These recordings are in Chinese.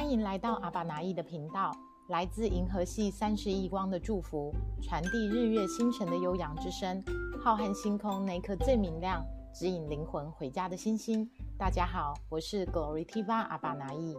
欢迎来到阿巴拿意的频道，来自银河系三十亿光的祝福，传递日月星辰的悠扬之声。浩瀚星空那颗最明亮，指引灵魂回家的星星。大家好，我是 Glory Tiva 阿巴拿意。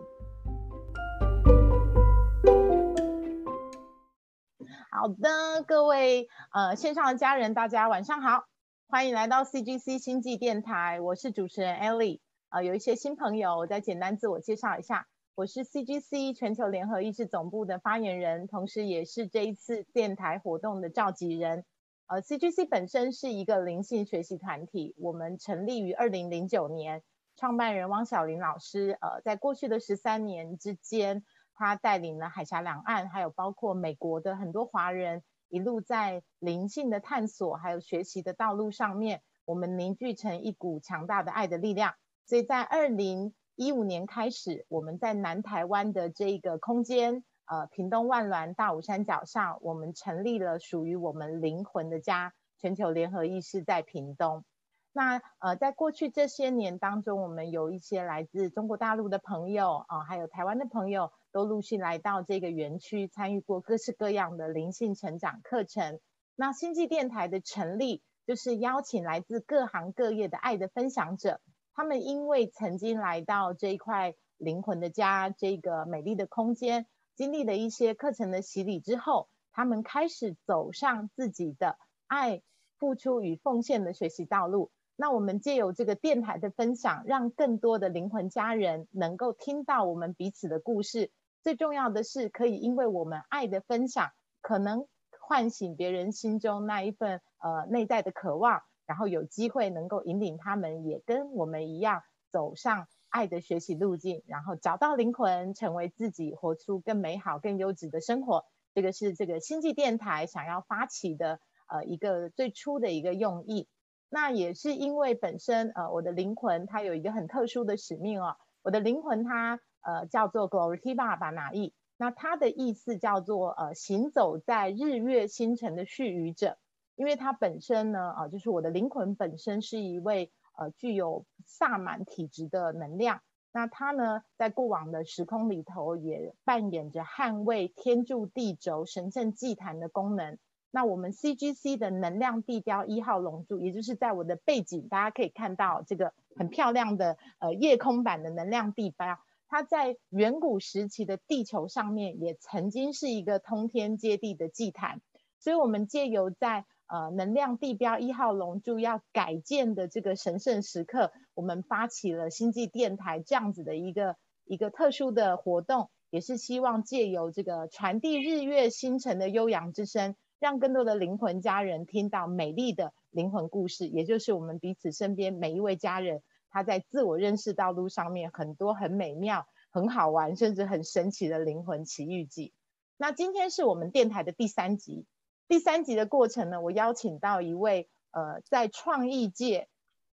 好的，各位呃线上的家人，大家晚上好，欢迎来到 CGC 星际电台，我是主持人 Ellie。呃，有一些新朋友，我再简单自我介绍一下。我是 CGC 全球联合意识总部的发言人，同时也是这一次电台活动的召集人。呃，CGC 本身是一个灵性学习团体，我们成立于二零零九年，创办人汪小玲老师，呃，在过去的十三年之间，他带领了海峡两岸，还有包括美国的很多华人，一路在灵性的探索还有学习的道路上面，我们凝聚成一股强大的爱的力量。所以在二零一五年开始，我们在南台湾的这个空间，呃，屏东万峦大武山脚上，我们成立了属于我们灵魂的家——全球联合意识在屏东。那呃，在过去这些年当中，我们有一些来自中国大陆的朋友啊，还有台湾的朋友，都陆续来到这个园区，参与过各式各样的灵性成长课程。那星际电台的成立，就是邀请来自各行各业的爱的分享者。他们因为曾经来到这一块灵魂的家，这个美丽的空间，经历了一些课程的洗礼之后，他们开始走上自己的爱、付出与奉献的学习道路。那我们借由这个电台的分享，让更多的灵魂家人能够听到我们彼此的故事。最重要的是，可以因为我们爱的分享，可能唤醒别人心中那一份呃内在的渴望。然后有机会能够引领他们也跟我们一样走上爱的学习路径，然后找到灵魂，成为自己，活出更美好、更优质的生活。这个是这个星际电台想要发起的呃一个最初的一个用意。那也是因为本身呃我的灵魂它有一个很特殊的使命哦，我的灵魂它呃叫做 Glory Tiva 巴拿意，那它的意思叫做呃行走在日月星辰的续语者。因为它本身呢，啊，就是我的灵魂本身是一位呃具有萨满体质的能量。那它呢，在过往的时空里头也扮演着捍卫天柱地轴神圣祭坛的功能。那我们 CGC 的能量地标一号龙柱，也就是在我的背景，大家可以看到这个很漂亮的呃夜空版的能量地标。它在远古时期的地球上面，也曾经是一个通天接地的祭坛。所以，我们借由在呃，能量地标一号龙柱要改建的这个神圣时刻，我们发起了星际电台这样子的一个一个特殊的活动，也是希望借由这个传递日月星辰的悠扬之声，让更多的灵魂家人听到美丽的灵魂故事，也就是我们彼此身边每一位家人他在自我认识道路上面很多很美妙、很好玩，甚至很神奇的灵魂奇遇记。那今天是我们电台的第三集。第三集的过程呢，我邀请到一位呃，在创意界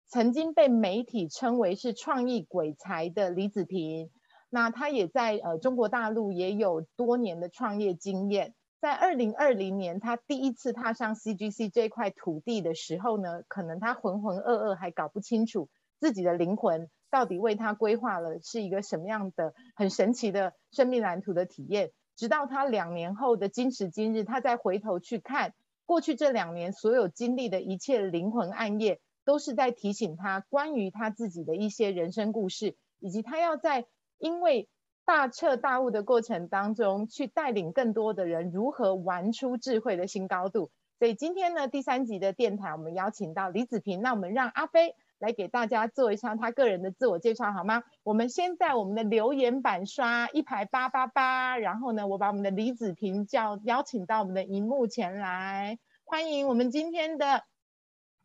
曾经被媒体称为是创意鬼才的李子平。那他也在呃中国大陆也有多年的创业经验。在二零二零年，他第一次踏上 CGC 这块土地的时候呢，可能他浑浑噩噩，还搞不清楚自己的灵魂到底为他规划了是一个什么样的很神奇的生命蓝图的体验。直到他两年后的今时今日，他再回头去看过去这两年所有经历的一切灵魂暗夜，都是在提醒他关于他自己的一些人生故事，以及他要在因为大彻大悟的过程当中，去带领更多的人如何玩出智慧的新高度。所以今天呢，第三集的电台，我们邀请到李子平，那我们让阿飞。来给大家做一下他个人的自我介绍好吗？我们先在我们的留言板刷一排八八八，然后呢，我把我们的李子平叫邀请到我们的荧幕前来，欢迎我们今天的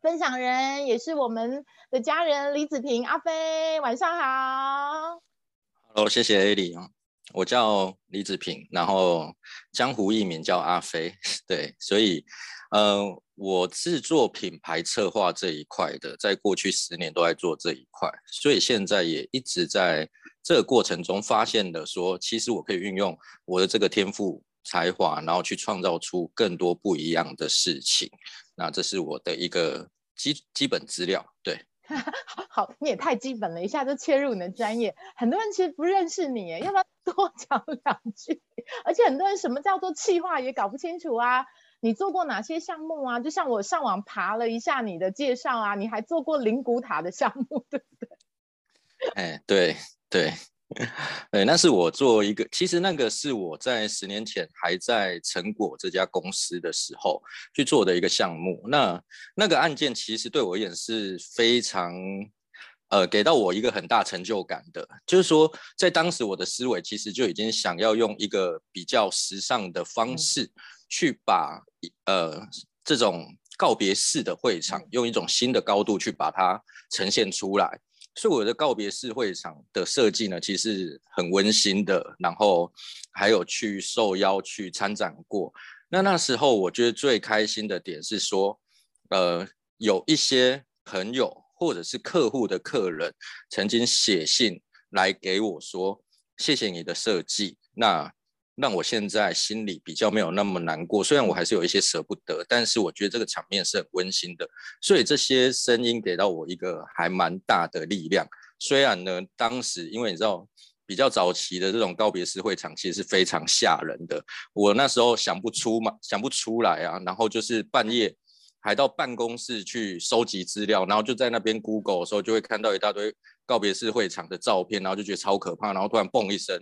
分享人，也是我们的家人李子平阿飞，晚上好。Hello，谢谢 A 李啊，我叫李子平，然后江湖艺名叫阿飞，对，所以。嗯，我是做品牌策划这一块的，在过去十年都在做这一块，所以现在也一直在这个过程中发现的，说其实我可以运用我的这个天赋才华，然后去创造出更多不一样的事情。那这是我的一个基基本资料，对。好，你也太基本了，一下就切入你的专业。很多人其实不认识你，要不要多讲两句？而且很多人什么叫做企划也搞不清楚啊。你做过哪些项目啊？就像我上网爬了一下你的介绍啊，你还做过灵骨塔的项目，对不对？哎，对对 对，那是我做一个，其实那个是我在十年前还在成果这家公司的时候去做的一个项目。那那个案件其实对我而言是非常，呃，给到我一个很大成就感的。就是说，在当时我的思维其实就已经想要用一个比较时尚的方式。去把呃这种告别式的会场用一种新的高度去把它呈现出来，所以我的告别式会场的设计呢，其实很温馨的。然后还有去受邀去参展过，那那时候我觉得最开心的点是说，呃，有一些朋友或者是客户的客人曾经写信来给我说，谢谢你的设计。那让我现在心里比较没有那么难过，虽然我还是有一些舍不得，但是我觉得这个场面是很温馨的，所以这些声音给到我一个还蛮大的力量。虽然呢，当时因为你知道比较早期的这种告别式会场其实是非常吓人的，我那时候想不出嘛，想不出来啊，然后就是半夜还到办公室去收集资料，然后就在那边 Google 的时候就会看到一大堆告别式会场的照片，然后就觉得超可怕，然后突然嘣一声。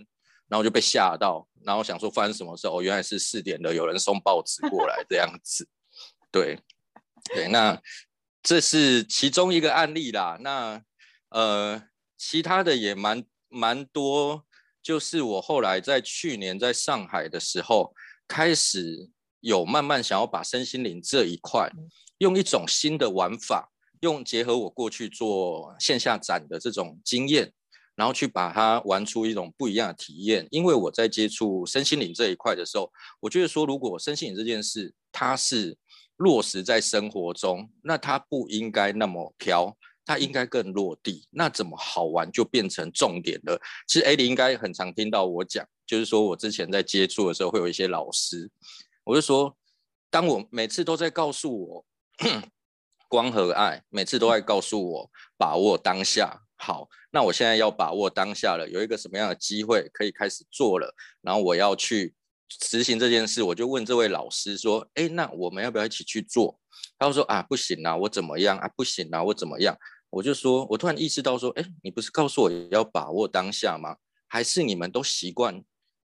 然后就被吓到，然后想说发生什么事哦，原来是四点的有人送报纸过来这样子，对，对，那这是其中一个案例啦。那呃，其他的也蛮蛮多，就是我后来在去年在上海的时候，开始有慢慢想要把身心灵这一块，用一种新的玩法，用结合我过去做线下展的这种经验。然后去把它玩出一种不一样的体验，因为我在接触身心灵这一块的时候，我觉得说，如果身心灵这件事它是落实在生活中，那它不应该那么飘，它应该更落地。那怎么好玩就变成重点了？其实艾莉应该很常听到我讲，就是说我之前在接触的时候，会有一些老师，我就说，当我每次都在告诉我 光和爱，每次都在告诉我把握当下。好，那我现在要把握当下了，有一个什么样的机会可以开始做了，然后我要去执行这件事，我就问这位老师说：“哎，那我们要不要一起去做？”他说：“啊，不行啊，我怎么样啊？不行啊，我怎么样？”我就说，我突然意识到说：“哎，你不是告诉我要把握当下吗？还是你们都习惯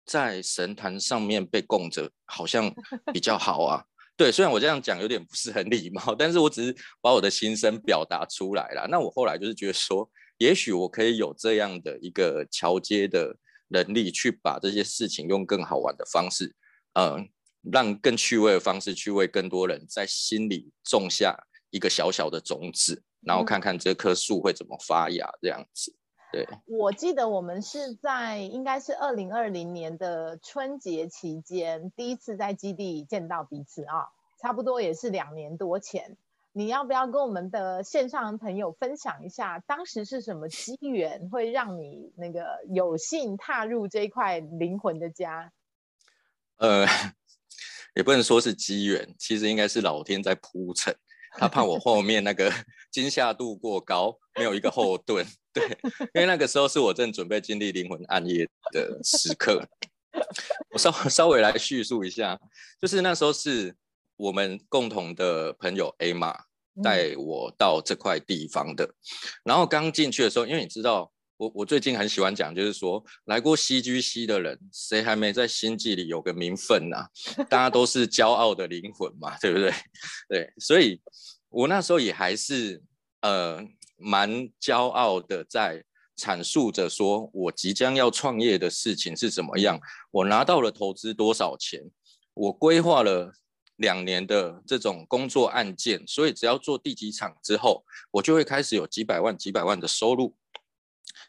在神坛上面被供着，好像比较好啊？” 对，虽然我这样讲有点不是很礼貌，但是我只是把我的心声表达出来了。那我后来就是觉得说。也许我可以有这样的一个桥接的能力，去把这些事情用更好玩的方式，嗯，让更趣味的方式去为更多人在心里种下一个小小的种子，然后看看这棵树会怎么发芽，这样子。对，我记得我们是在应该是二零二零年的春节期间第一次在基地见到彼此啊，差不多也是两年多前。你要不要跟我们的线上朋友分享一下，当时是什么机缘会让你那个有幸踏入这一块灵魂的家？呃，也不能说是机缘，其实应该是老天在铺陈，他怕我后面那个 惊吓度过高，没有一个后盾。对，因为那个时候是我正准备经历灵魂暗夜的时刻。我稍稍微来叙述一下，就是那时候是。我们共同的朋友 A 玛带我到这块地方的，然后刚进去的时候，因为你知道，我我最近很喜欢讲，就是说来过 CGC 的人，谁还没在星际里有个名分呐？大家都是骄傲的灵魂嘛，对不对？对，所以我那时候也还是呃蛮骄傲的，在阐述着说我即将要创业的事情是怎么样，我拿到了投资多少钱，我规划了。两年的这种工作案件，所以只要做第几场之后，我就会开始有几百万、几百万的收入，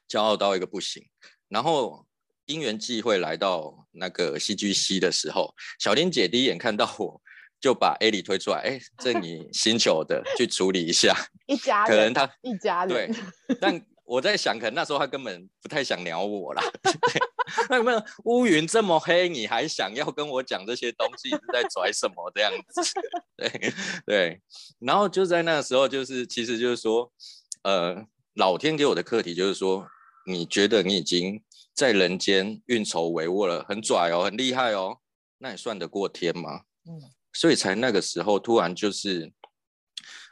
骄傲到一个不行。然后因缘际会来到那个 CGC 的时候，小林姐第一眼看到我就把 A 里推出来，哎，这你星球的去处理一下，一家人可能他一家人对，但。我在想，可能那时候他根本不太想鸟我啦。那有没有乌云这么黑，你还想要跟我讲这些东西？是在拽什么这样子？对对。然后就在那个时候，就是其实就是说，呃，老天给我的课题就是说，你觉得你已经在人间运筹帷幄了，很拽哦，很厉害哦，那你算得过天吗？嗯，所以才那个时候突然就是，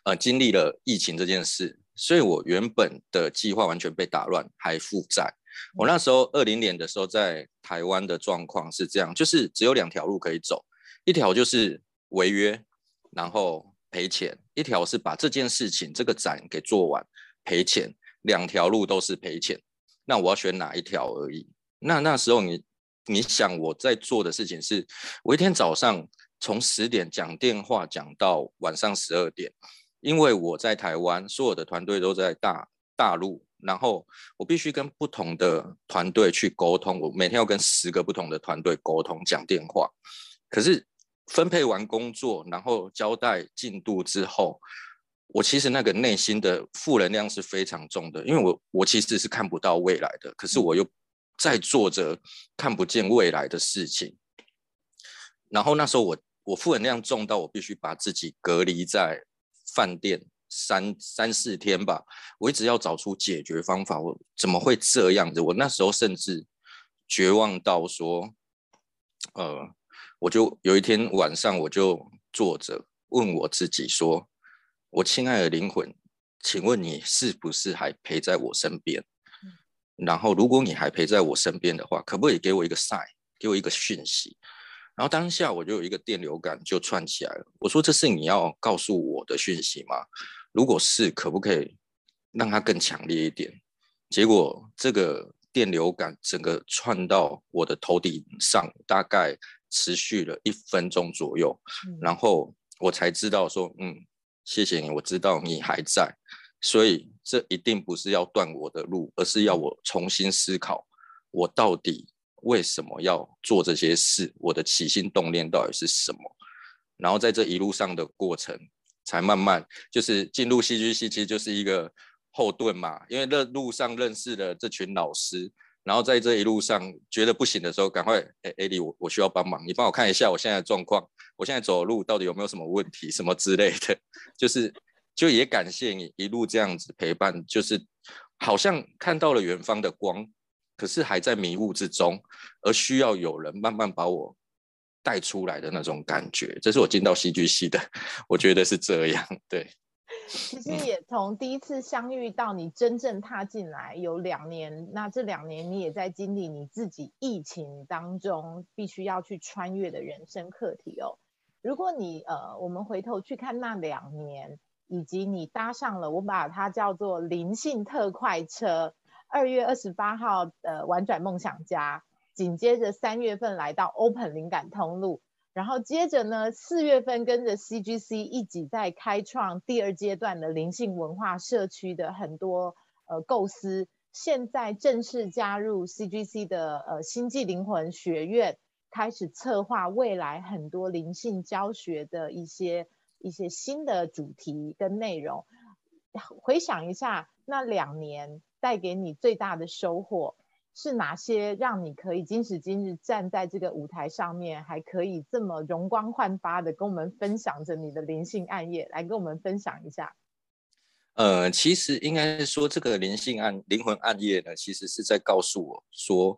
呃，经历了疫情这件事，所以我原本的计划完全被打乱，还负债。我那时候二零年的时候在台湾的状况是这样，就是只有两条路可以走，一条就是违约，然后赔钱；一条是把这件事情这个展给做完。赔钱，两条路都是赔钱，那我要选哪一条而已。那那时候你你想我在做的事情是，我一天早上从十点讲电话讲到晚上十二点，因为我在台湾，所有的团队都在大大陆，然后我必须跟不同的团队去沟通，我每天要跟十个不同的团队沟通讲电话。可是分配完工作，然后交代进度之后。我其实那个内心的负能量是非常重的，因为我我其实是看不到未来的，可是我又在做着看不见未来的事情。然后那时候我我负能量重到我必须把自己隔离在饭店三三四天吧，我一直要找出解决方法。我怎么会这样子？我那时候甚至绝望到说，呃，我就有一天晚上我就坐着问我自己说。我亲爱的灵魂，请问你是不是还陪在我身边？然后，如果你还陪在我身边的话，可不可以给我一个 sign，给我一个讯息？然后当下我就有一个电流感就串起来了。我说：“这是你要告诉我的讯息吗？如果是，可不可以让它更强烈一点？”结果这个电流感整个串到我的头顶上，大概持续了一分钟左右，然后我才知道说：“嗯。”谢谢你，我知道你还在，所以这一定不是要断我的路，而是要我重新思考，我到底为什么要做这些事，我的起心动念到底是什么？然后在这一路上的过程，才慢慢就是进入戏剧系，其实就是一个后盾嘛，因为这路上认识的这群老师。然后在这一路上觉得不行的时候，赶快哎，艾莉，我我需要帮忙，你帮我看一下我现在的状况，我现在走路到底有没有什么问题，什么之类的，就是就也感谢你一路这样子陪伴，就是好像看到了远方的光，可是还在迷雾之中，而需要有人慢慢把我带出来的那种感觉，这是我进到戏剧系的，我觉得是这样，对。其实也从第一次相遇到你真正踏进来有两年，那这两年你也在经历你自己疫情当中必须要去穿越的人生课题哦。如果你呃，我们回头去看那两年，以及你搭上了我把它叫做灵性特快车，二月二十八号的玩转梦想家，紧接着三月份来到 Open 灵感通路。然后接着呢，四月份跟着 CGC 一起在开创第二阶段的灵性文化社区的很多呃构思，现在正式加入 CGC 的呃星际灵魂学院，开始策划未来很多灵性教学的一些一些新的主题跟内容。回想一下那两年带给你最大的收获。是哪些让你可以今时今日站在这个舞台上面，还可以这么容光焕发的跟我们分享着你的灵性暗夜？来跟我们分享一下。呃，其实应该说，这个灵性暗灵魂暗夜呢，其实是在告诉我说，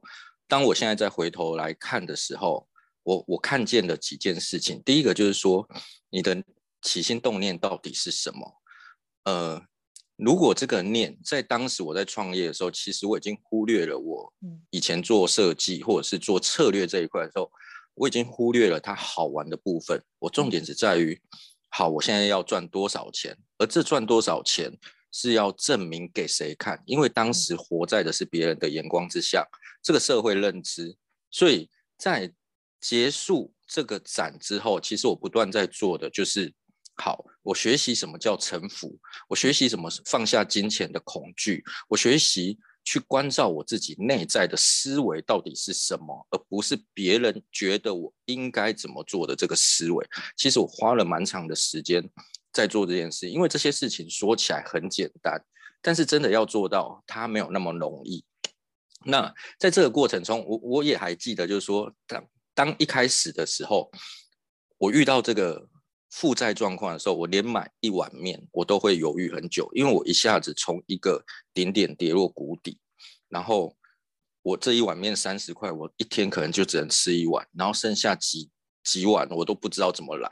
当我现在再回头来看的时候，我我看见了几件事情。第一个就是说，你的起心动念到底是什么？呃。如果这个念在当时我在创业的时候，其实我已经忽略了我以前做设计或者是做策略这一块的时候，我已经忽略了它好玩的部分。我重点只在于，好，我现在要赚多少钱，而这赚多少钱是要证明给谁看？因为当时活在的是别人的眼光之下，这个社会认知。所以在结束这个展之后，其实我不断在做的就是。好，我学习什么叫臣服，我学习怎么放下金钱的恐惧，我学习去关照我自己内在的思维到底是什么，而不是别人觉得我应该怎么做的这个思维。其实我花了蛮长的时间在做这件事，因为这些事情说起来很简单，但是真的要做到，它没有那么容易。那在这个过程中，我我也还记得，就是说，当当一开始的时候，我遇到这个。负债状况的时候，我连买一碗面我都会犹豫很久，因为我一下子从一个顶点跌落谷底，然后我这一碗面三十块，我一天可能就只能吃一碗，然后剩下几几碗我都不知道怎么来，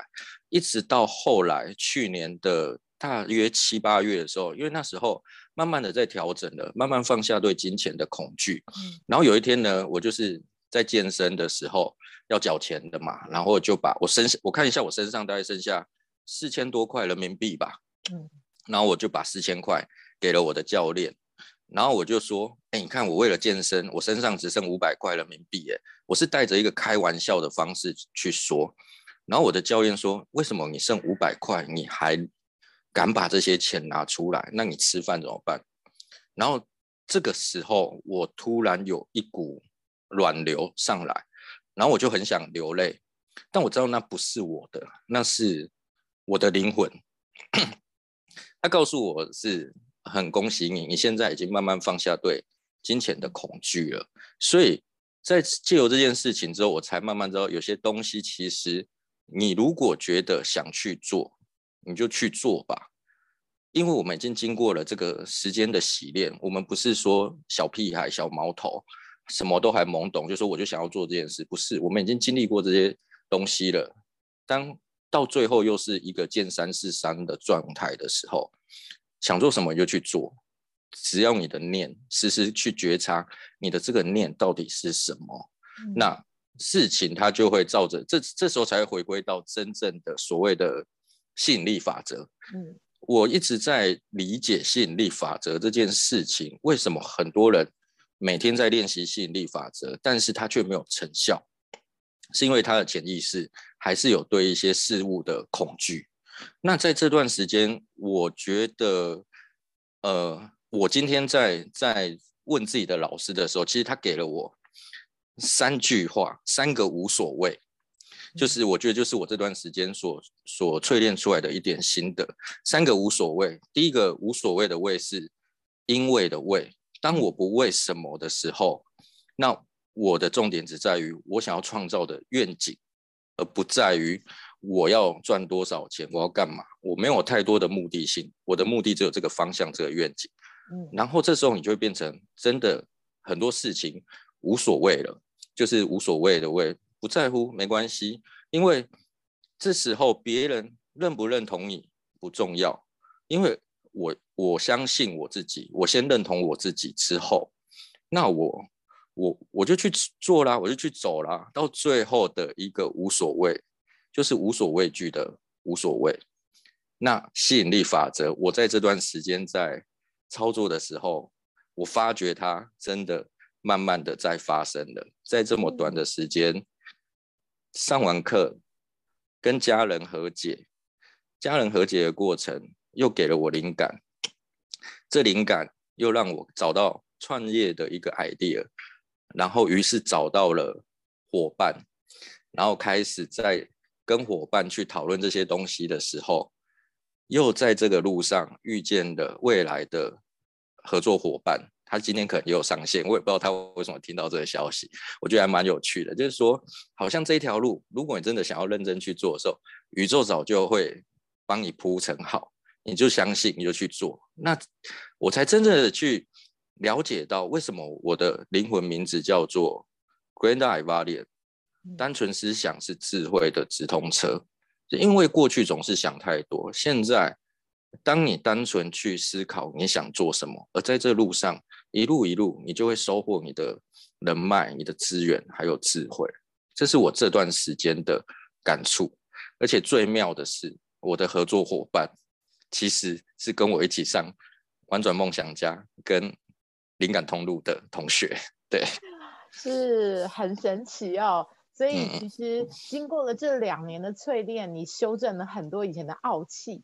一直到后来去年的大约七八月的时候，因为那时候慢慢的在调整了，慢慢放下对金钱的恐惧，然后有一天呢，我就是在健身的时候。要缴钱的嘛，然后就把我身我看一下我身上大概剩下四千多块人民币吧，嗯，然后我就把四千块给了我的教练，然后我就说，哎，你看我为了健身，我身上只剩五百块人民币，哎，我是带着一个开玩笑的方式去说，然后我的教练说，为什么你剩五百块，你还敢把这些钱拿出来？那你吃饭怎么办？然后这个时候我突然有一股暖流上来。然后我就很想流泪，但我知道那不是我的，那是我的灵魂。他告诉我是很恭喜你，你现在已经慢慢放下对金钱的恐惧了。所以在借由这件事情之后，我才慢慢知道有些东西其实你如果觉得想去做，你就去做吧。因为我们已经经过了这个时间的洗练，我们不是说小屁孩、小毛头。什么都还懵懂，就说我就想要做这件事，不是我们已经经历过这些东西了。当到最后又是一个见山是山的状态的时候，想做什么就去做，只要你的念时时去觉察你的这个念到底是什么，那事情它就会照着这这时候才会回归到真正的所谓的吸引力法则。嗯，我一直在理解吸引力法则这件事情，为什么很多人。每天在练习吸引力法则，但是他却没有成效，是因为他的潜意识还是有对一些事物的恐惧。那在这段时间，我觉得，呃，我今天在在问自己的老师的时候，其实他给了我三句话，三个无所谓，就是我觉得就是我这段时间所所淬炼出来的一点心得。三个无所谓，第一个无所谓的谓是因为的谓。当我不为什么的时候，那我的重点只在于我想要创造的愿景，而不在于我要赚多少钱，我要干嘛？我没有太多的目的性，我的目的只有这个方向，这个愿景。嗯，然后这时候你就会变成真的很多事情无所谓了，就是无所谓的为不在乎没关系，因为这时候别人认不认同你不重要，因为。我我相信我自己，我先认同我自己之后，那我我我就去做啦，我就去走啦，到最后的一个无所谓，就是无所畏惧的无所谓。那吸引力法则，我在这段时间在操作的时候，我发觉它真的慢慢的在发生了，在这么短的时间上完课，跟家人和解，家人和解的过程。又给了我灵感，这灵感又让我找到创业的一个 idea，然后于是找到了伙伴，然后开始在跟伙伴去讨论这些东西的时候，又在这个路上遇见了未来的合作伙伴。他今天可能也有上线，我也不知道他为什么听到这个消息，我觉得还蛮有趣的。就是说，好像这一条路，如果你真的想要认真去做的时候，宇宙早就会帮你铺成好。你就相信，你就去做，那我才真正的去了解到为什么我的灵魂名字叫做 Grand i v a l i a n 单纯思想是智慧的直通车。因为过去总是想太多，现在当你单纯去思考你想做什么，而在这路上一路一路，你就会收获你的人脉、你的资源还有智慧。这是我这段时间的感触，而且最妙的是，我的合作伙伴。其实是跟我一起上《玩转梦想家》跟灵感通路的同学，对，是很神奇哦。所以其实经过了这两年的淬炼，你修正了很多以前的傲气，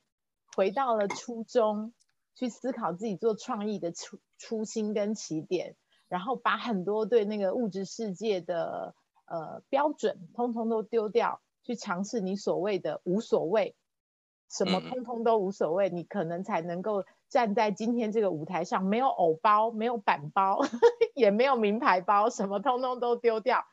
回到了初衷，去思考自己做创意的初初心跟起点，然后把很多对那个物质世界的呃标准，通通都丢掉，去尝试你所谓的无所谓。什么通通都无所谓，你可能才能够站在今天这个舞台上，没有偶包，没有板包，也没有名牌包，什么通通都丢掉，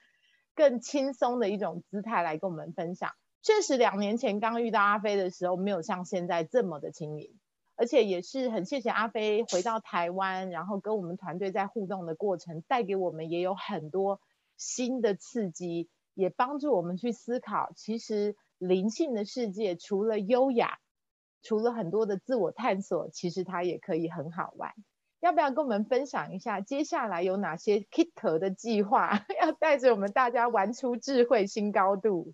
更轻松的一种姿态来跟我们分享。确实，两年前刚遇到阿飞的时候，没有像现在这么的亲民，而且也是很谢谢阿飞回到台湾，然后跟我们团队在互动的过程，带给我们也有很多新的刺激，也帮助我们去思考，其实灵性的世界除了优雅，除了很多的自我探索，其实它也可以很好玩。要不要跟我们分享一下接下来有哪些 Kit 的计划，要带着我们大家玩出智慧新高度？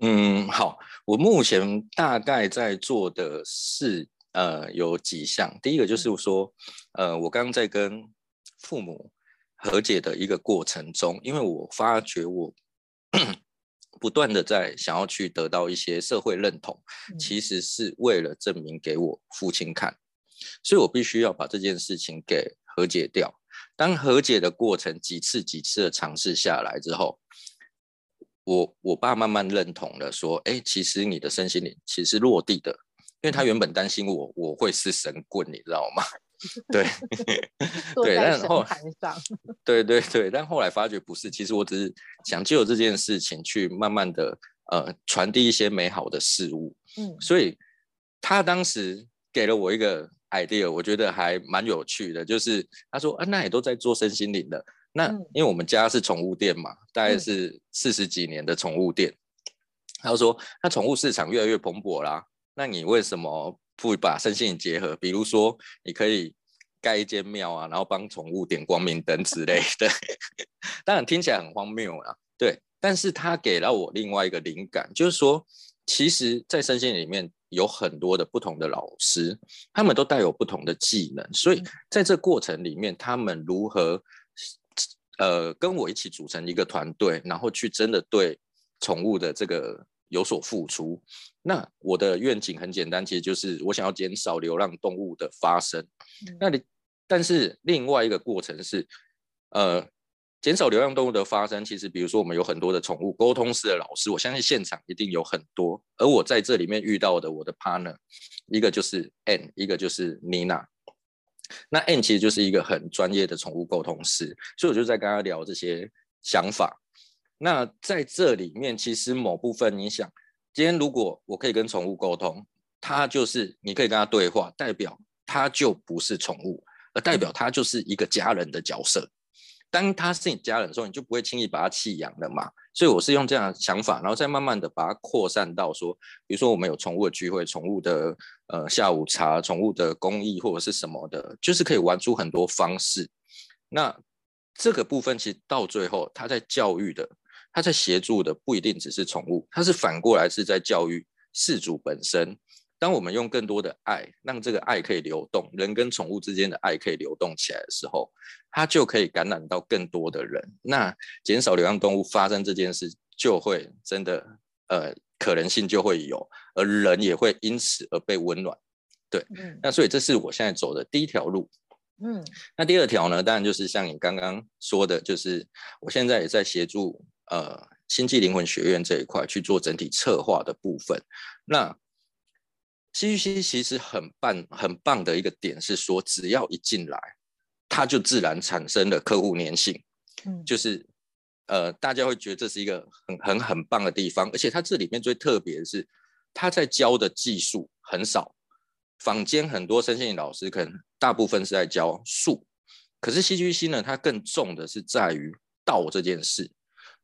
嗯，好，我目前大概在做的是，呃，有几项。第一个就是说，呃，我刚刚在跟父母和解的一个过程中，因为我发觉我不断的在想要去得到一些社会认同，其实是为了证明给我父亲看，所以我必须要把这件事情给和解掉。当和解的过程几次几次的尝试下来之后。我我爸慢慢认同了，说，哎，其实你的身心灵其实落地的，因为他原本担心我我会是神棍，你知道吗？对，对，但后对对对，但后来发觉不是，其实我只是想借由这件事情去慢慢的呃传递一些美好的事物，嗯，所以他当时给了我一个 idea，我觉得还蛮有趣的，就是他说，啊，那也都在做身心灵的。那因为我们家是宠物店嘛，大概是四十几年的宠物店。他说：“那宠物市场越来越蓬勃啦，那你为什么不把身心结合？比如说，你可以盖一间庙啊，然后帮宠物点光明灯之类的。当然听起来很荒谬啊，对。但是他给了我另外一个灵感，就是说，其实，在身心里面有很多的不同的老师，他们都带有不同的技能，所以在这过程里面，他们如何？”呃，跟我一起组成一个团队，然后去真的对宠物的这个有所付出。那我的愿景很简单，其实就是我想要减少流浪动物的发生。那你，但是另外一个过程是，呃，减少流浪动物的发生。其实，比如说我们有很多的宠物沟通师的老师，我相信现场一定有很多。而我在这里面遇到的我的 partner，一个就是 Ann，一个就是 Nina。那 N 其实就是一个很专业的宠物沟通师，所以我就在跟他聊这些想法。那在这里面，其实某部分你想，今天如果我可以跟宠物沟通，它就是你可以跟它对话，代表它就不是宠物，而代表它就是一个家人的角色。当它是你家人的时候，你就不会轻易把它弃养了嘛。所以我是用这样的想法，然后再慢慢的把它扩散到说，比如说我们有宠物的聚会、宠物的呃下午茶、宠物的公益或者是什么的，就是可以玩出很多方式。那这个部分其实到最后，它在教育的，他在协助的不一定只是宠物，他是反过来是在教育事主本身。当我们用更多的爱，让这个爱可以流动，人跟宠物之间的爱可以流动起来的时候，它就可以感染到更多的人。那减少流浪动物发生这件事，就会真的呃可能性就会有，而人也会因此而被温暖。对，那所以这是我现在走的第一条路。嗯，那第二条呢，当然就是像你刚刚说的，就是我现在也在协助呃星际灵魂学院这一块去做整体策划的部分。那 CGC 其实很棒、很棒的一个点是说，只要一进来，它就自然产生了客户粘性。嗯，就是呃，大家会觉得这是一个很、很、很棒的地方。而且它这里面最特别的是，他在教的技术很少。坊间很多身心灵老师可能大部分是在教术，可是 CGC 呢，它更重的是在于道这件事。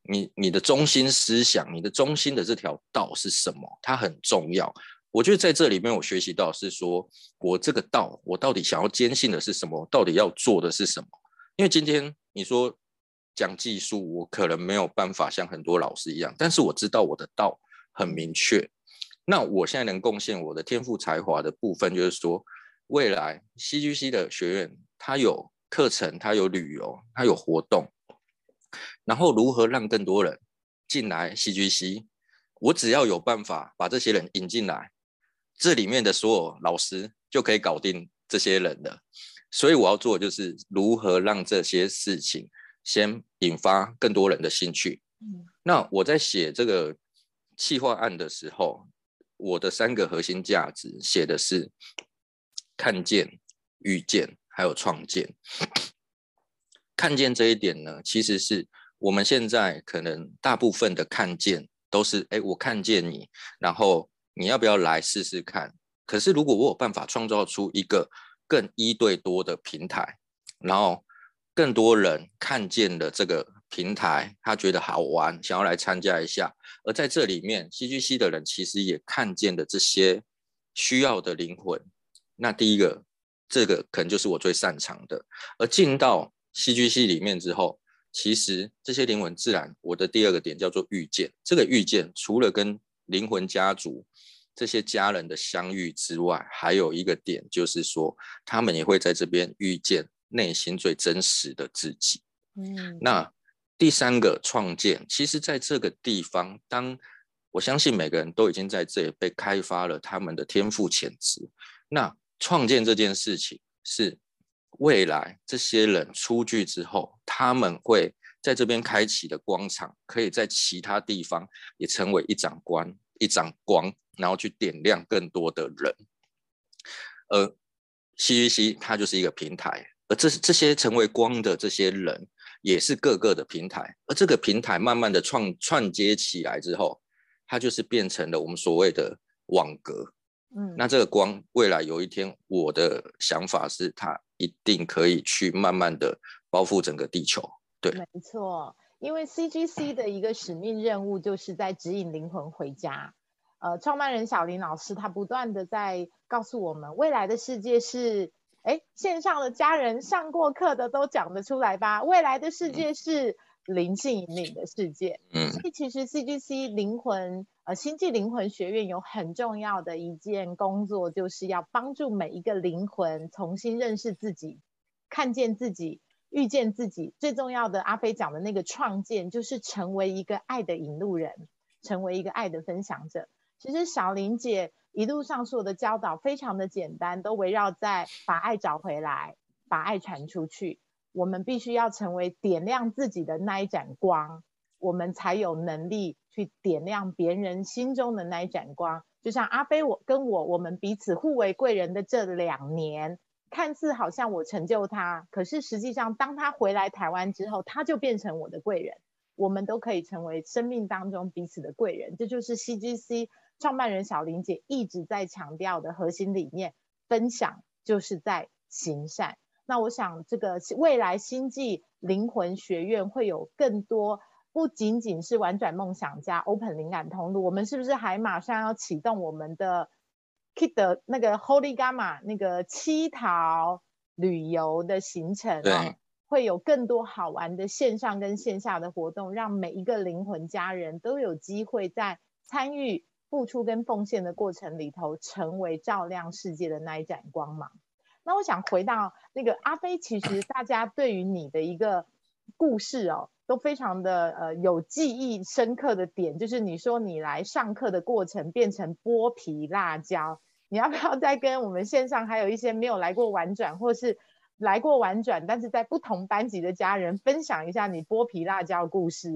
你、你的中心思想、你的中心的这条道是什么？它很重要。我觉得在这里面，我学习到是说，我这个道，我到底想要坚信的是什么？到底要做的是什么？因为今天你说讲技术，我可能没有办法像很多老师一样，但是我知道我的道很明确。那我现在能贡献我的天赋才华的部分，就是说，未来 CGC 的学院，它有课程，它有旅游，它有活动，然后如何让更多人进来 CGC？我只要有办法把这些人引进来。这里面的所有老师就可以搞定这些人的，所以我要做的就是如何让这些事情先引发更多人的兴趣。嗯，那我在写这个企划案的时候，我的三个核心价值写的是看见、遇见，还有创建。看见这一点呢，其实是我们现在可能大部分的看见都是哎，我看见你，然后你要不要来试试看？可是如果我有办法创造出一个更一对多的平台，然后更多人看见了这个平台，他觉得好玩，想要来参加一下。而在这里面，CGC 的人其实也看见了这些需要的灵魂。那第一个，这个可能就是我最擅长的。而进到 CGC 里面之后，其实这些灵魂自然，我的第二个点叫做遇见。这个遇见，除了跟灵魂家族。这些家人的相遇之外，还有一个点就是说，他们也会在这边遇见内心最真实的自己。嗯，那第三个创建，其实在这个地方，当我相信每个人都已经在这里被开发了他们的天赋潜质。那创建这件事情，是未来这些人出去之后，他们会在这边开启的光场，可以在其他地方也成为一盏光，一盏光。然后去点亮更多的人，而 CVC 它就是一个平台，而这这些成为光的这些人，也是各个的平台，而这个平台慢慢的创串接起来之后，它就是变成了我们所谓的网格。嗯，那这个光未来有一天，我的想法是它一定可以去慢慢的包覆整个地球。对，没错，因为 CGC 的一个使命任务就是在指引灵魂回家。呃，创办人小林老师他不断的在告诉我们，未来的世界是，哎，线上的家人上过课的都讲得出来吧？未来的世界是灵性引领的世界。嗯，所以其实 CGC 灵魂呃星际灵魂学院有很重要的一件工作，就是要帮助每一个灵魂重新认识自己，看见自己，遇见自己。最重要的，阿飞讲的那个创建，就是成为一个爱的引路人，成为一个爱的分享者。其实小林姐一路上所有的教导非常的简单，都围绕在把爱找回来，把爱传出去。我们必须要成为点亮自己的那一盏光，我们才有能力去点亮别人心中的那一盏光。就像阿飞我跟我，我们彼此互为贵人的这两年，看似好像我成就他，可是实际上当他回来台湾之后，他就变成我的贵人。我们都可以成为生命当中彼此的贵人，这就是 CGC。创办人小林姐一直在强调的核心理念，分享就是在行善。那我想，这个未来星际灵魂学院会有更多，不仅仅是玩转梦想家 Open 灵感通路，我们是不是还马上要启动我们的 Kid 的那个 Holy Gamma 那个七桃旅游的行程啊？会有更多好玩的线上跟线下的活动，让每一个灵魂家人都有机会在参与。付出跟奉献的过程里头，成为照亮世界的那一盏光芒。那我想回到那个阿飞，其实大家对于你的一个故事哦，都非常的呃有记忆深刻的点，就是你说你来上课的过程变成剥皮辣椒，你要不要再跟我们线上还有一些没有来过玩转，或是来过玩转，但是在不同班级的家人分享一下你剥皮辣椒故事？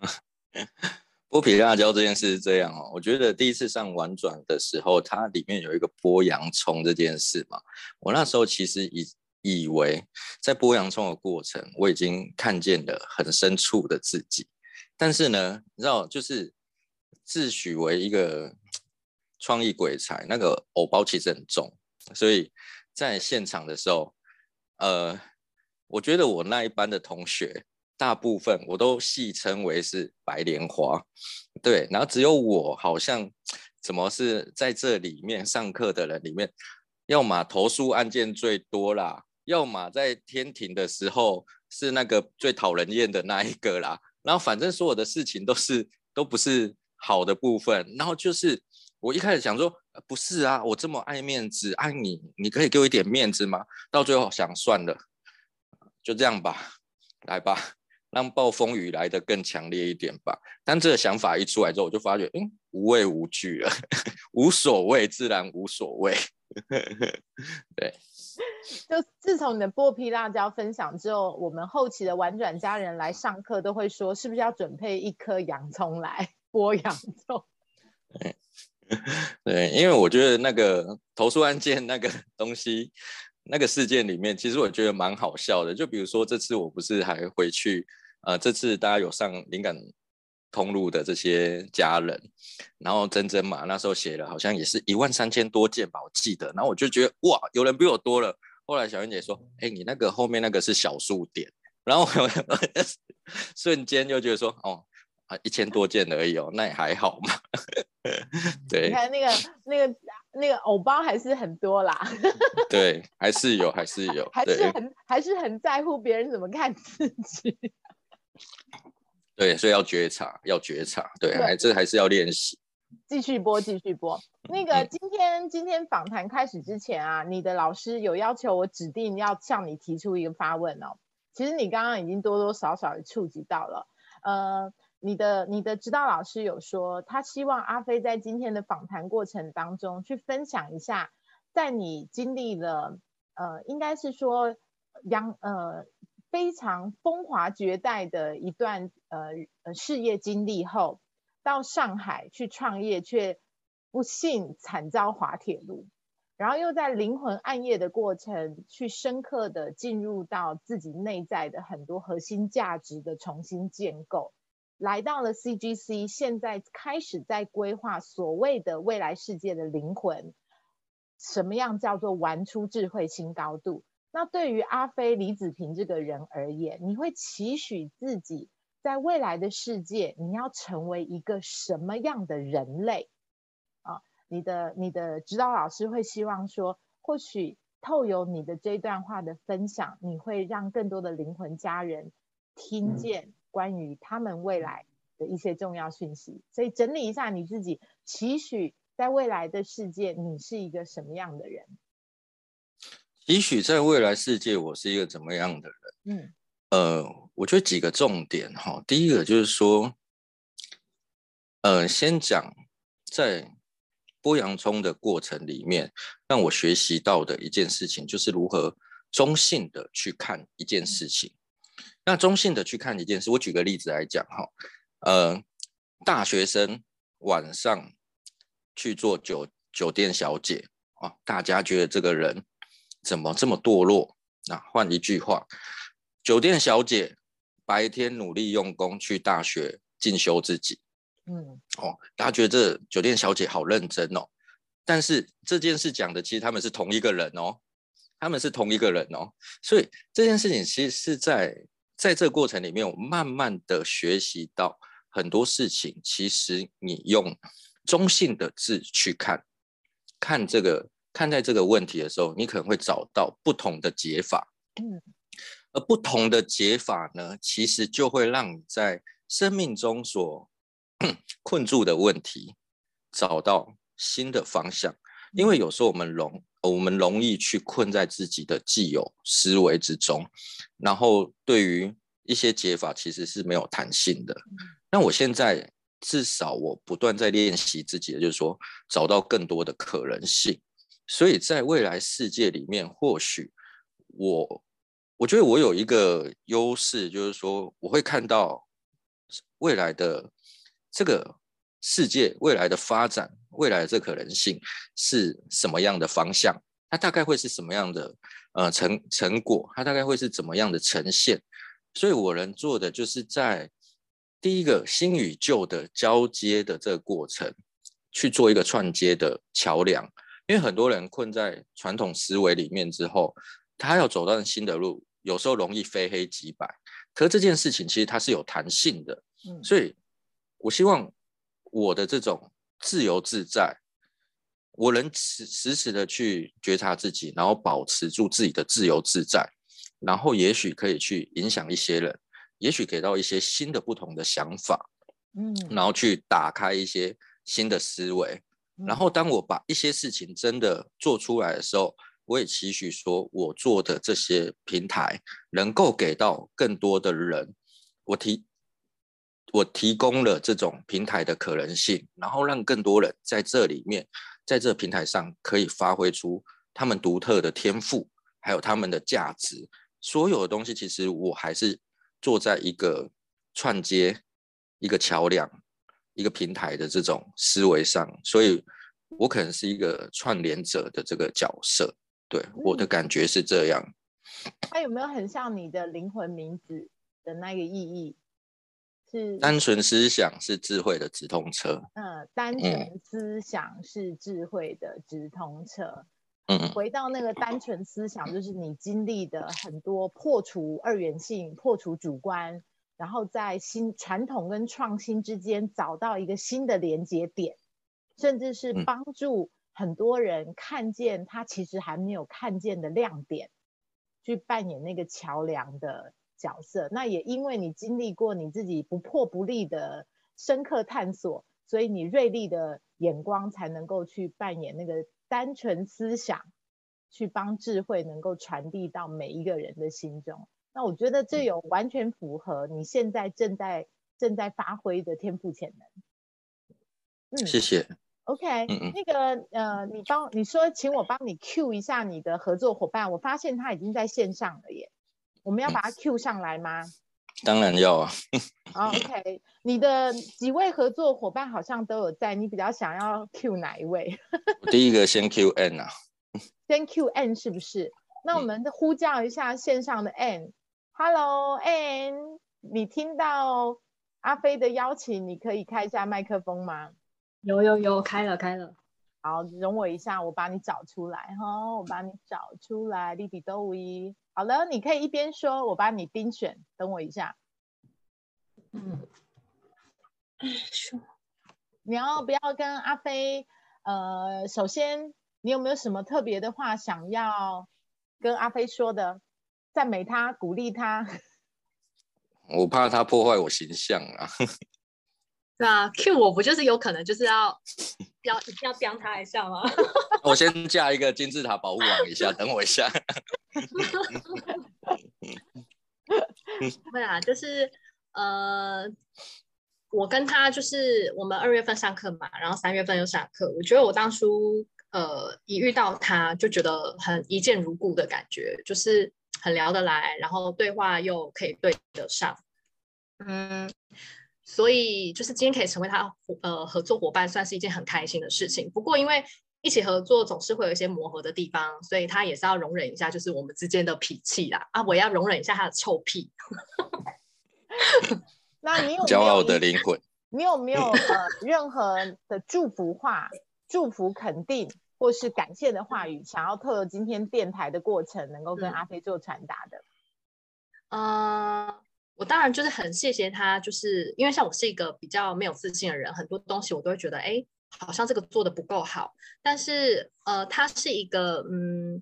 剥皮辣椒这件事是这样哦，我觉得第一次上玩转的时候，它里面有一个剥洋葱这件事嘛。我那时候其实已以为在剥洋葱的过程，我已经看见了很深处的自己。但是呢，你知道，就是自诩为一个创意鬼才，那个藕包其实很重，所以在现场的时候，呃，我觉得我那一班的同学。大部分我都戏称为是白莲花，对，然后只有我好像怎么是在这里面上课的人里面，要么投诉案件最多啦，要么在天庭的时候是那个最讨人厌的那一个啦，然后反正所有的事情都是都不是好的部分，然后就是我一开始想说不是啊，我这么爱面子爱你，你可以给我一点面子吗？到最后想算了，就这样吧，来吧。让暴风雨来的更强烈一点吧。但这个想法一出来之后，我就发觉，嗯，无畏无惧了，无所谓，自然无所谓。对，就自从你的剥皮辣椒分享之后，我们后期的婉转家人来上课都会说，是不是要准备一颗洋葱来剥洋葱？对，因为我觉得那个投诉案件那个 东西，那个事件里面，其实我觉得蛮好笑的。就比如说这次我不是还回去。呃，这次大家有上灵感通路的这些家人，然后珍珍嘛，那时候写了好像也是一万三千多件吧，我记得。然后我就觉得哇，有人比我多了。后来小燕姐说：“哎，你那个后面那个是小数点。”然后我 瞬间就觉得说：“哦，啊，一千多件而已哦，那也还好嘛。”对，你看那个 那个那个偶包还是很多啦。对，还是有，还是有，还是很还是很在乎别人怎么看自己。对，所以要觉察，要觉察，对，还这还是要练习。继续播，继续播。那个今天今天访谈开始之前啊，你的老师有要求我指定要向你提出一个发问哦。其实你刚刚已经多多少少触及到了。呃，你的你的指导老师有说，他希望阿飞在今天的访谈过程当中去分享一下，在你经历了呃，应该是说杨呃。非常风华绝代的一段呃呃事业经历后，到上海去创业，却不幸惨遭滑铁卢，然后又在灵魂暗夜的过程，去深刻的进入到自己内在的很多核心价值的重新建构，来到了 CGC，现在开始在规划所谓的未来世界的灵魂，什么样叫做玩出智慧新高度？那对于阿飞李子平这个人而言，你会期许自己在未来的世界，你要成为一个什么样的人类啊？你的你的指导老师会希望说，或许透有你的这段话的分享，你会让更多的灵魂家人听见关于他们未来的一些重要讯息。所以整理一下你自己，期许在未来的世界，你是一个什么样的人？也许在未来世界，我是一个怎么样的人？嗯，呃，我觉得几个重点哈。第一个就是说，呃，先讲在剥洋葱的过程里面，让我学习到的一件事情，就是如何中性的去看一件事情。那中性的去看一件事，我举个例子来讲哈，呃，大学生晚上去做酒酒店小姐啊，大家觉得这个人。怎么这么堕落？那换一句话，酒店小姐白天努力用功去大学进修自己，嗯，哦，大家觉得这酒店小姐好认真哦。但是这件事讲的其实他们是同一个人哦，他们是同一个人哦。所以这件事情其实是在在这个过程里面，我慢慢的学习到很多事情。其实你用中性的字去看，看这个。看待这个问题的时候，你可能会找到不同的解法。嗯，而不同的解法呢，其实就会让你在生命中所 困住的问题找到新的方向。因为有时候我们容我们容易去困在自己的既有思维之中，然后对于一些解法其实是没有弹性的。那我现在至少我不断在练习自己的，就是说找到更多的可能性。所以在未来世界里面，或许我我觉得我有一个优势，就是说我会看到未来的这个世界未来的发展，未来这可能性是什么样的方向，它大概会是什么样的呃成成果，它大概会是怎么样的呈现。所以我能做的就是在第一个新与旧的交接的这个过程，去做一个串接的桥梁。因为很多人困在传统思维里面之后，他要走到新的路，有时候容易非黑即白。可这件事情其实它是有弹性的，嗯，所以我希望我的这种自由自在，我能时时时的去觉察自己，然后保持住自己的自由自在，然后也许可以去影响一些人，也许给到一些新的不同的想法，嗯，然后去打开一些新的思维。然后，当我把一些事情真的做出来的时候，我也期许说，我做的这些平台能够给到更多的人。我提，我提供了这种平台的可能性，然后让更多人在这里面，在这平台上可以发挥出他们独特的天赋，还有他们的价值。所有的东西，其实我还是坐在一个串接，一个桥梁。一个平台的这种思维上，所以我可能是一个串联者的这个角色，对我的感觉是这样。它有没有很像你的灵魂名字的那个意义？是单纯思想是智慧的直通车。嗯，单纯思想是智慧的直通车。嗯，回到那个单纯思想，就是你经历的很多破除二元性、破除主观，然后在新传统跟创新之间找到一个新的连接点，甚至是帮助很多人看见他其实还没有看见的亮点，去扮演那个桥梁的角色。那也因为你经历过你自己不破不立的深刻探索，所以你锐利的眼光才能够去扮演那个。单纯思想去帮智慧能够传递到每一个人的心中，那我觉得这有完全符合你现在正在正在发挥的天赋潜能。嗯，谢谢。OK，那个呃，你帮你说，请我帮你 Q 一下你的合作伙伴，我发现他已经在线上了耶，我们要把他 Q 上来吗？当然要啊。OK，你的几位合作伙伴好像都有在，你比较想要 Q 哪一位？第一个先 Q N 啊。先 Q N 是不是？那我们呼叫一下线上的 N，Hello N，你听到阿飞的邀请，你可以开一下麦克风吗？有有有，开了开了。好，容我一下，我把你找出来哈，我把你找出来，利比多维。好了，你可以一边说，我帮你盯选，等我一下。嗯，说，你要不要跟阿飞？呃，首先，你有没有什么特别的话想要跟阿飞说的？赞美他，鼓励他。我怕他破坏我形象啊。对啊，Q 我不就是有可能就是要要要刁他一下吗？我先架一个金字塔保护网一下，等我一下。对啊，就是呃，我跟他就是我们二月份上课嘛，然后三月份又上课。我觉得我当初呃一遇到他就觉得很一见如故的感觉，就是很聊得来，然后对话又可以对得上，嗯。所以就是今天可以成为他呃合作伙伴，算是一件很开心的事情。不过因为一起合作总是会有一些磨合的地方，所以他也是要容忍一下，就是我们之间的脾气啦。啊，我要容忍一下他的臭屁。那你有骄傲的灵魂？你有没有呃任何的祝福话、祝福肯定或是感谢的话语，想要透过今天电台的过程，能够跟阿飞做传达的？嗯。我当然就是很谢谢他，就是因为像我是一个比较没有自信的人，很多东西我都会觉得，哎，好像这个做的不够好。但是，呃，他是一个，嗯，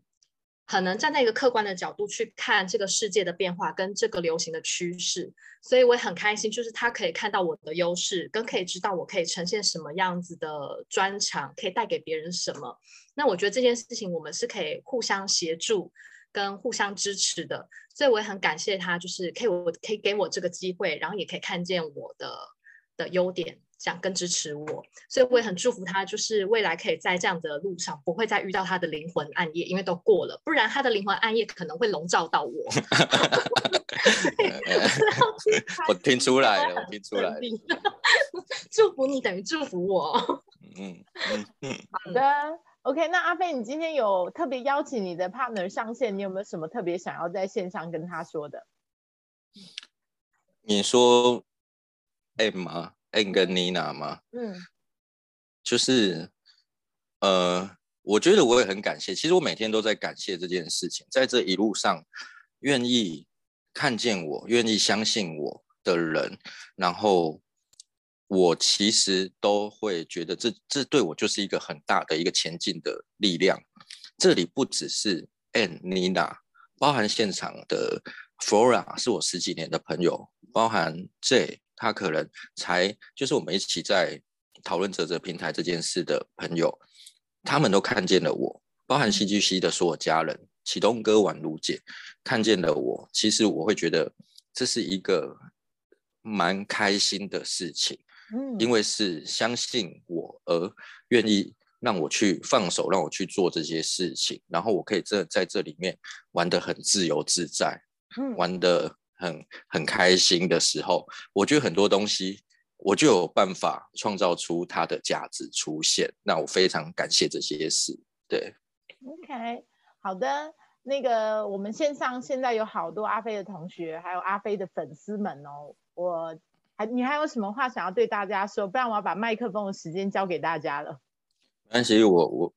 很能站在一个客观的角度去看这个世界的变化跟这个流行的趋势，所以我也很开心，就是他可以看到我的优势，跟可以知道我可以呈现什么样子的专长，可以带给别人什么。那我觉得这件事情我们是可以互相协助。跟互相支持的，所以我也很感谢他，就是可以我可以给我这个机会，然后也可以看见我的的优点，想更支持我，所以我也很祝福他，就是未来可以在这样的路上不会再遇到他的灵魂暗夜，因为都过了，不然他的灵魂暗夜可能会笼罩到我。我听出来了，我听出来了。祝福你等于祝福我。嗯嗯嗯，好的。OK，那阿飞，你今天有特别邀请你的 partner 上线，你有没有什么特别想要在线上跟他说的？你说 M 吗？M 跟 Nina 吗？嗯，就是呃，我觉得我也很感谢。其实我每天都在感谢这件事情，在这一路上，愿意看见我、愿意相信我的人，然后。我其实都会觉得，这这对我就是一个很大的一个前进的力量。这里不只是 Ann、Nina，包含现场的 Flora 是我十几年的朋友，包含 J，他可能才就是我们一起在讨论泽泽平台这件事的朋友，他们都看见了我。包含 CGC 的所有家人，启东哥、宛如姐看见了我。其实我会觉得这是一个蛮开心的事情。嗯因为是相信我而愿意让我去放手，让我去做这些事情，然后我可以这在这里面玩的很自由自在，玩的很很开心的时候，我觉得很多东西我就有办法创造出它的价值出现。那我非常感谢这些事。对，OK，好的，那个我们线上现在有好多阿飞的同学，还有阿飞的粉丝们哦，我。还你还有什么话想要对大家说？不然我要把麦克风的时间交给大家了。没关系，我我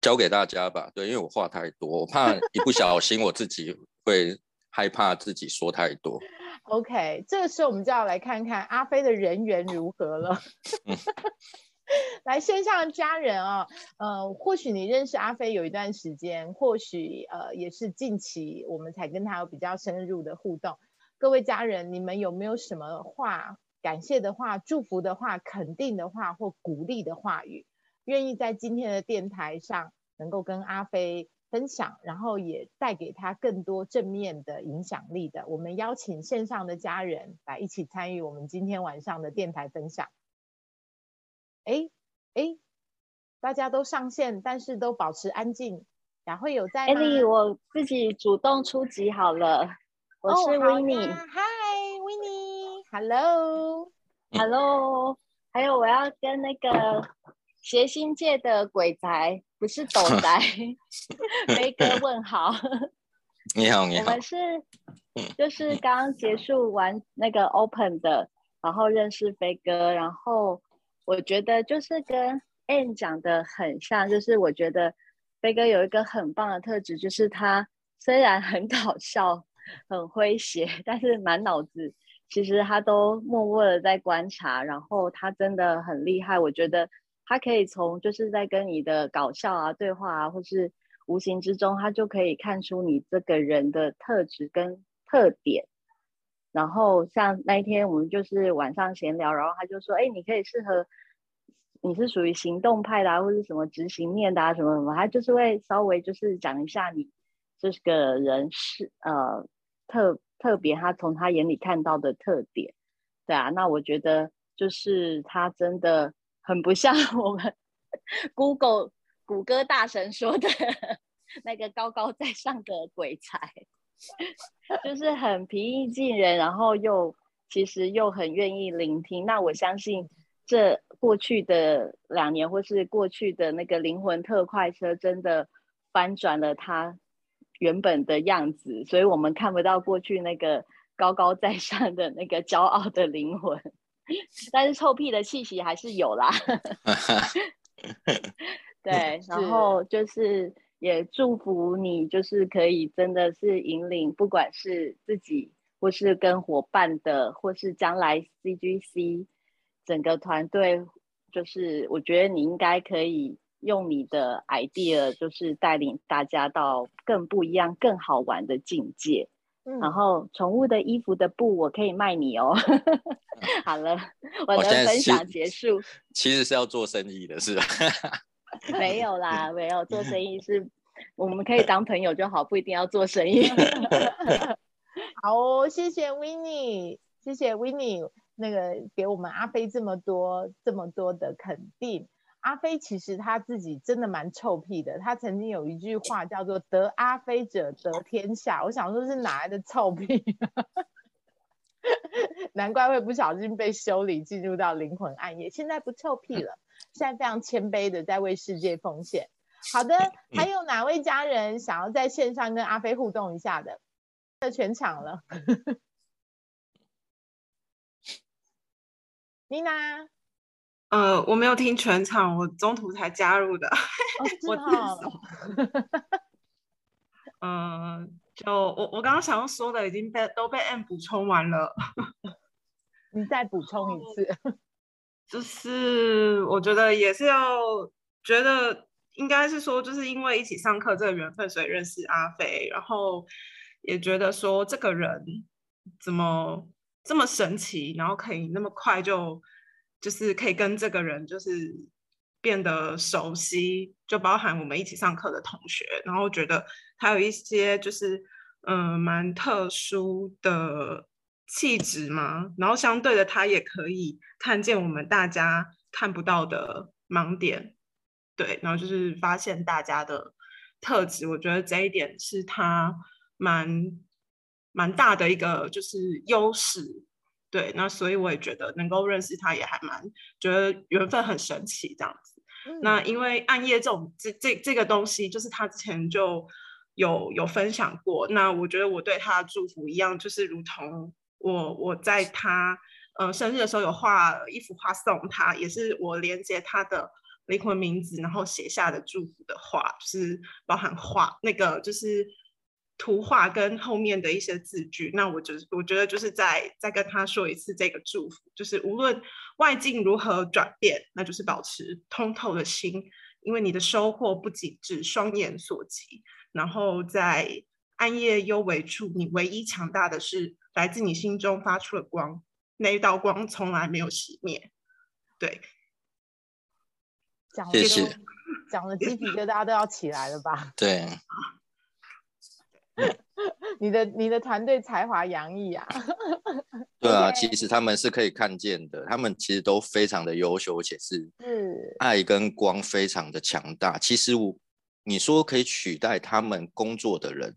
交给大家吧。对，因为我话太多，我怕一不小心我自己会害怕自己说太多。OK，这个时候我们就要来看看阿飞的人缘如何了。来线上的家人啊，呃，或许你认识阿飞有一段时间，或许呃也是近期我们才跟他有比较深入的互动。各位家人，你们有没有什么话、感谢的话、祝福的话、肯定的话或鼓励的话语，愿意在今天的电台上能够跟阿飞分享，然后也带给他更多正面的影响力的？我们邀请线上的家人来一起参与我们今天晚上的电台分享。哎哎，大家都上线，但是都保持安静。雅慧有在吗？艾莉，我自己主动出击好了。我是 w i n n i e Hi w i n n i e h e l l o h e l l o 还有我要跟那个谐星界的鬼宅，不是斗 宅，飞哥问好。你好，你好。我们是就是刚刚结束完那个 Open 的，然后认识飞哥，然后。我觉得就是跟 Anne 讲的很像，就是我觉得飞哥有一个很棒的特质，就是他虽然很搞笑、很诙谐，但是满脑子其实他都默默的在观察，然后他真的很厉害。我觉得他可以从就是在跟你的搞笑啊、对话啊，或是无形之中，他就可以看出你这个人的特质跟特点。然后像那一天我们就是晚上闲聊，然后他就说：“哎，你可以适合，你是属于行动派的，啊，或者什么执行面的啊，什么什么。”他就是会稍微就是讲一下你这个人是呃特特别，他从他眼里看到的特点。对啊，那我觉得就是他真的很不像 我们 Google 谷歌大神说的那个高高在上的鬼才。就是很平易近人，然后又其实又很愿意聆听。那我相信这过去的两年，或是过去的那个灵魂特快车，真的翻转了他原本的样子。所以我们看不到过去那个高高在上的那个骄傲的灵魂，但是臭屁的气息还是有啦。对，然后就是。也祝福你，就是可以真的是引领，不管是自己或是跟伙伴的，或是将来 CGC 整个团队，就是我觉得你应该可以用你的 idea，就是带领大家到更不一样、更好玩的境界。然后宠物的衣服的布，我可以卖你哦。好了，我的分享结束。其实是要做生意的，是吧？没有啦，没有做生意是，我们可以当朋友就好，不一定要做生意。好，谢谢 w i n n e 谢谢 w i n n e 那个给我们阿飞这么多这么多的肯定。阿飞其实他自己真的蛮臭屁的，他曾经有一句话叫做“得阿飞者得天下”，我想说是哪来的臭屁？难怪会不小心被修理进入到灵魂暗夜，现在不臭屁了。现在非常谦卑的在为世界奉献。好的，还有哪位家人想要在线上跟阿飞互动一下的？这全场了。妮娜，呃，我没有听全场，我中途才加入的。我自首。嗯，就我我刚刚想要说的已经被都被 M 补充完了。你再补充一次。就是我觉得也是要觉得应该是说，就是因为一起上课这个缘分，所以认识阿飞，然后也觉得说这个人怎么这么神奇，然后可以那么快就就是可以跟这个人就是变得熟悉，就包含我们一起上课的同学，然后觉得他有一些就是嗯蛮特殊的。气质嘛？然后相对的，他也可以看见我们大家看不到的盲点，对，然后就是发现大家的特质。我觉得这一点是他蛮蛮大的一个就是优势，对。那所以我也觉得能够认识他也还蛮觉得缘分很神奇这样子。那因为暗夜这种这这这个东西，就是他之前就有有分享过。那我觉得我对他的祝福一样，就是如同。我我在他呃生日的时候有画一幅画送他，也是我连接他的灵魂名字，然后写下的祝福的话，就是包含画那个就是图画跟后面的一些字句。那我就是我觉得就是再再跟他说一次这个祝福，就是无论外境如何转变，那就是保持通透的心，因为你的收获不仅指双眼所及。然后在暗夜幽微处，你唯一强大的是来自你心中发出的光，那一道光从来没有熄灭。对，讲了谢谢就讲了鸡皮疙瘩都要起来了吧？对，你的你的团队才华洋溢啊！对啊其实他们是可以看见的，他们其实都非常的优秀，而且是是爱跟光非常的强大。其实我你说可以取代他们工作的人，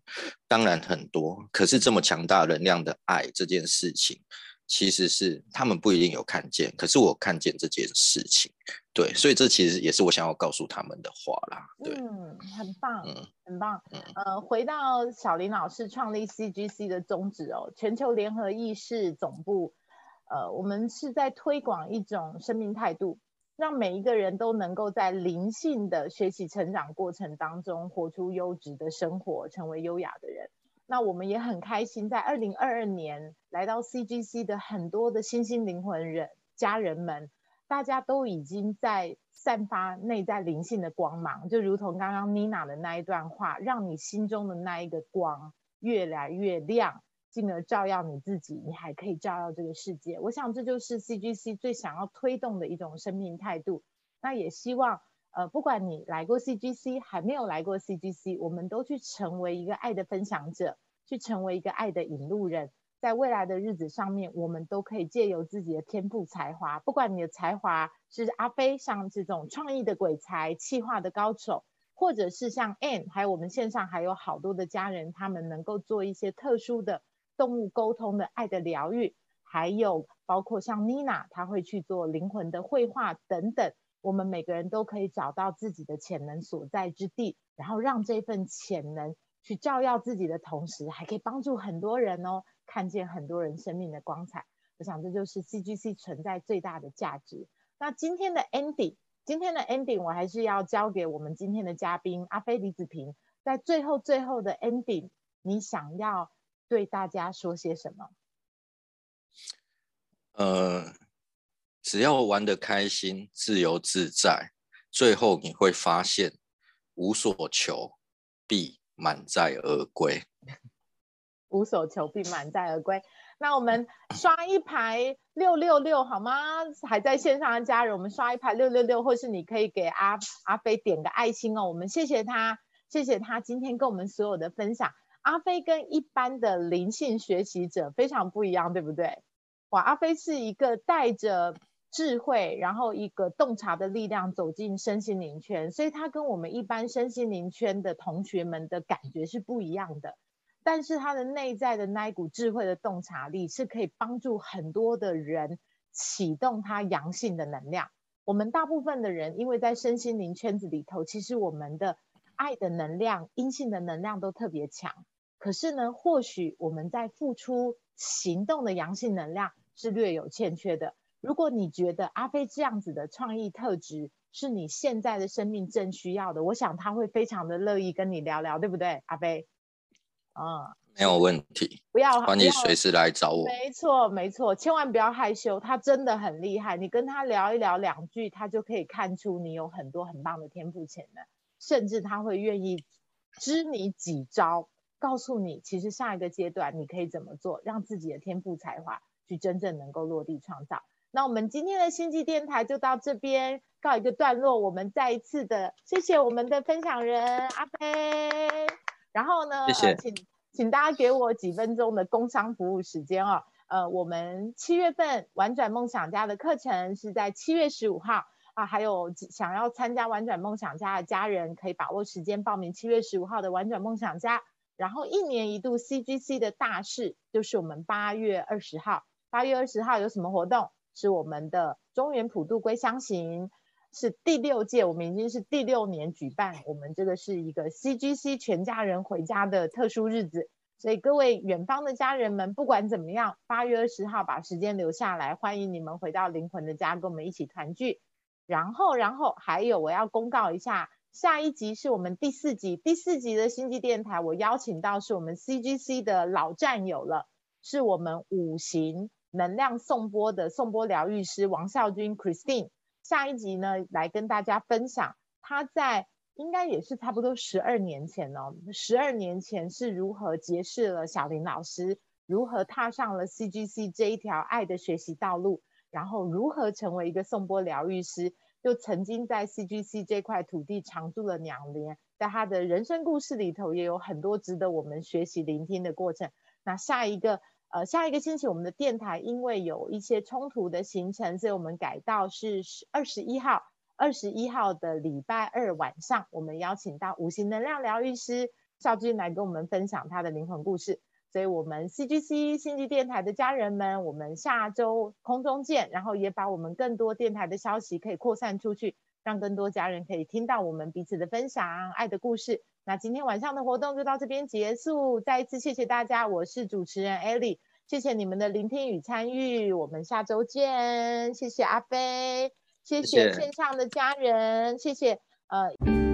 当然很多，可是这么强大能量的爱这件事情，其实是他们不一定有看见，可是我看见这件事情，对，所以这其实也是我想要告诉他们的话啦，对，嗯，很棒，嗯很棒。嗯呃，回到小林老师创立 CGC 的宗旨哦，全球联合意识总部，呃，我们是在推广一种生命态度，让每一个人都能够在灵性的学习成长过程当中，活出优质的生活，成为优雅的人。那我们也很开心，在二零二二年来到 CGC 的很多的新兴灵魂人家人们，大家都已经在散发内在灵性的光芒，就如同刚刚妮娜的那一段话，让你心中的那一个光越来越亮，进而照耀你自己，你还可以照耀这个世界。我想这就是 CGC 最想要推动的一种生命态度。那也希望。呃，不管你来过 CGC，还没有来过 CGC，我们都去成为一个爱的分享者，去成为一个爱的引路人。在未来的日子上面，我们都可以借由自己的天赋才华，不管你的才华是阿飞像这种创意的鬼才、气化的高手，或者是像 Anne，还有我们线上还有好多的家人，他们能够做一些特殊的动物沟通的爱的疗愈，还有包括像 Nina，她会去做灵魂的绘画等等。我们每个人都可以找到自己的潜能所在之地，然后让这份潜能去照耀自己的同时，还可以帮助很多人哦，看见很多人生命的光彩。我想这就是 CGC 存在最大的价值。那今天的 ending，今天的 ending 我还是要交给我们今天的嘉宾阿飞李子平，在最后最后的 ending，你想要对大家说些什么？呃，只要玩得开心、自由自在，最后你会发现无所求，必满载而归。无所求必满载而归。那我们刷一排六六六好吗？还在线上的家人，我们刷一排六六六，或是你可以给阿阿飞点个爱心哦。我们谢谢他，谢谢他今天跟我们所有的分享。阿飞跟一般的灵性学习者非常不一样，对不对？哇，阿飞是一个带着智慧，然后一个洞察的力量走进身心灵圈，所以他跟我们一般身心灵圈的同学们的感觉是不一样的。但是他的内在的那一股智慧的洞察力，是可以帮助很多的人启动他阳性的能量。我们大部分的人，因为在身心灵圈子里头，其实我们的爱的能量、阴性的能量都特别强。可是呢，或许我们在付出行动的阳性能量是略有欠缺的。如果你觉得阿飞这样子的创意特质是你现在的生命正需要的，我想他会非常的乐意跟你聊聊，对不对，阿飞？啊、没有问题，不要欢迎随时来找我。没错，没错，千万不要害羞，他真的很厉害。你跟他聊一聊两句，他就可以看出你有很多很棒的天赋潜能，甚至他会愿意支你几招，告诉你其实下一个阶段你可以怎么做，让自己的天赋才华去真正能够落地创造。那我们今天的星际电台就到这边告一个段落，我们再一次的谢谢我们的分享人阿飞。然后呢，谢谢呃、请请大家给我几分钟的工商服务时间哦。呃，我们七月份玩转梦想家的课程是在七月十五号啊，还有想要参加玩转梦想家的家人可以把握时间报名七月十五号的玩转梦想家。然后一年一度 CGC 的大事就是我们八月二十号，八月二十号有什么活动？是我们的中原普渡归乡行。是第六届，我们已经是第六年举办，我们这个是一个 CGC 全家人回家的特殊日子，所以各位远方的家人们，不管怎么样，八月二十号把时间留下来，欢迎你们回到灵魂的家，跟我们一起团聚。然后，然后还有我要公告一下，下一集是我们第四集，第四集的星际电台，我邀请到是我们 CGC 的老战友了，是我们五行能量颂钵的颂钵疗愈师王孝君 Christine。下一集呢，来跟大家分享他在应该也是差不多十二年前哦，十二年前是如何结识了小林老师，如何踏上了 CGC 这一条爱的学习道路，然后如何成为一个颂钵疗愈师，又曾经在 CGC 这块土地常住了两年，在他的人生故事里头也有很多值得我们学习聆听的过程。那下一个。呃，下一个星期我们的电台因为有一些冲突的行程，所以我们改到是二十一号，二十一号的礼拜二晚上，我们邀请到五行能量疗愈师邵军来跟我们分享他的灵魂故事。所以，我们 CGC 星际电台的家人们，我们下周空中见，然后也把我们更多电台的消息可以扩散出去，让更多家人可以听到我们彼此的分享，爱的故事。那今天晚上的活动就到这边结束，再一次谢谢大家，我是主持人 Ellie，谢谢你们的聆听与参与，我们下周见，谢谢阿飞，谢谢线上的家人，谢谢呃。